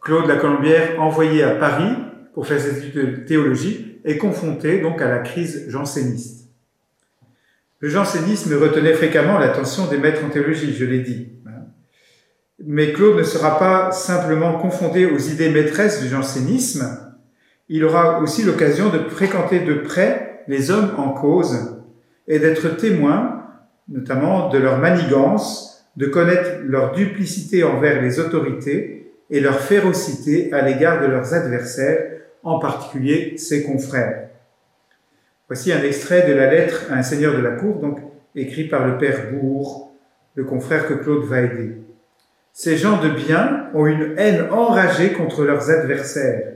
Claude la Colombière, envoyé à Paris pour faire ses études de théologie, est confronté donc à la crise janséniste. Le jansénisme retenait fréquemment l'attention des maîtres en théologie, je l'ai dit. Mais Claude ne sera pas simplement confronté aux idées maîtresses du jansénisme, il aura aussi l'occasion de fréquenter de près les hommes en cause et d'être témoin, notamment de leur manigance, de connaître leur duplicité envers les autorités et leur férocité à l'égard de leurs adversaires, en particulier ses confrères. Voici un extrait de la lettre à un seigneur de la cour, donc écrit par le père Bourg, le confrère que Claude va aider. Ces gens de bien ont une haine enragée contre leurs adversaires.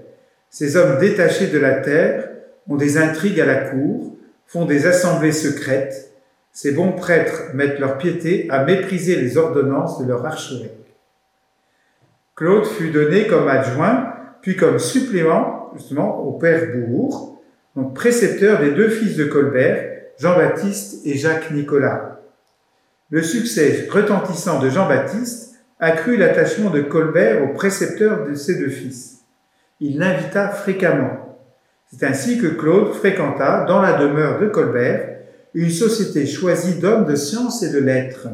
Ces hommes détachés de la terre ont des intrigues à la cour, font des assemblées secrètes. Ces bons prêtres mettent leur piété à mépriser les ordonnances de leur archevêque. Claude fut donné comme adjoint, puis comme supplément, justement, au père Bourg, donc précepteur des deux fils de Colbert, Jean-Baptiste et Jacques Nicolas. Le succès retentissant de Jean-Baptiste accrut l'attachement de Colbert au précepteur de ses deux fils. Il l'invita fréquemment. C'est ainsi que Claude fréquenta, dans la demeure de Colbert, une société choisie d'hommes de science et de lettres.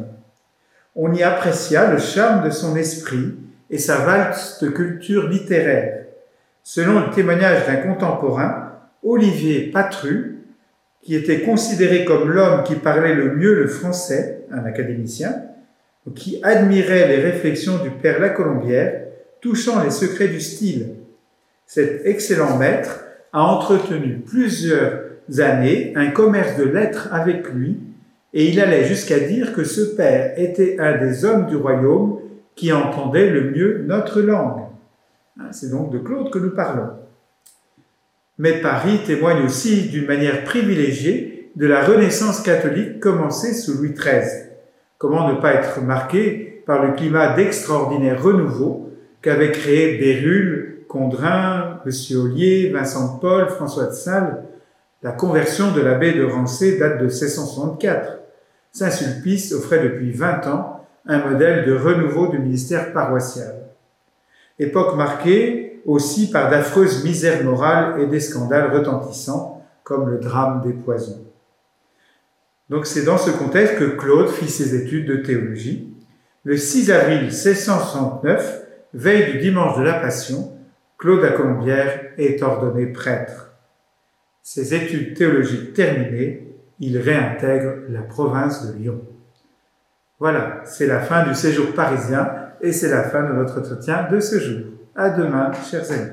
On y apprécia le charme de son esprit, et sa valse de culture littéraire. Selon le témoignage d'un contemporain, Olivier Patru, qui était considéré comme l'homme qui parlait le mieux le français, un académicien, qui admirait les réflexions du père Lacolombière touchant les secrets du style. Cet excellent maître a entretenu plusieurs années un commerce de lettres avec lui, et il allait jusqu'à dire que ce père était un des hommes du royaume qui entendait le mieux notre langue. Hein, c'est donc de Claude que nous parlons. Mais Paris témoigne aussi d'une manière privilégiée de la Renaissance catholique commencée sous Louis XIII. Comment ne pas être marqué par le climat d'extraordinaire renouveau qu'avaient créé Bérulle, Condrin, M. Ollier, Vincent de Paul, François de Sales. La conversion de l'abbé de Rancé date de 1664. Saint-Sulpice offrait depuis 20 ans un modèle de renouveau du ministère paroissial. Époque marquée aussi par d'affreuses misères morales et des scandales retentissants, comme le drame des poisons. Donc c'est dans ce contexte que Claude fit ses études de théologie. Le 6 avril 1669, veille du dimanche de la Passion, Claude à Colombière est ordonné prêtre. Ses études théologiques terminées, il réintègre la province de Lyon. Voilà, c'est la fin du séjour parisien et c'est la fin de notre entretien de ce jour. À demain, chers amis.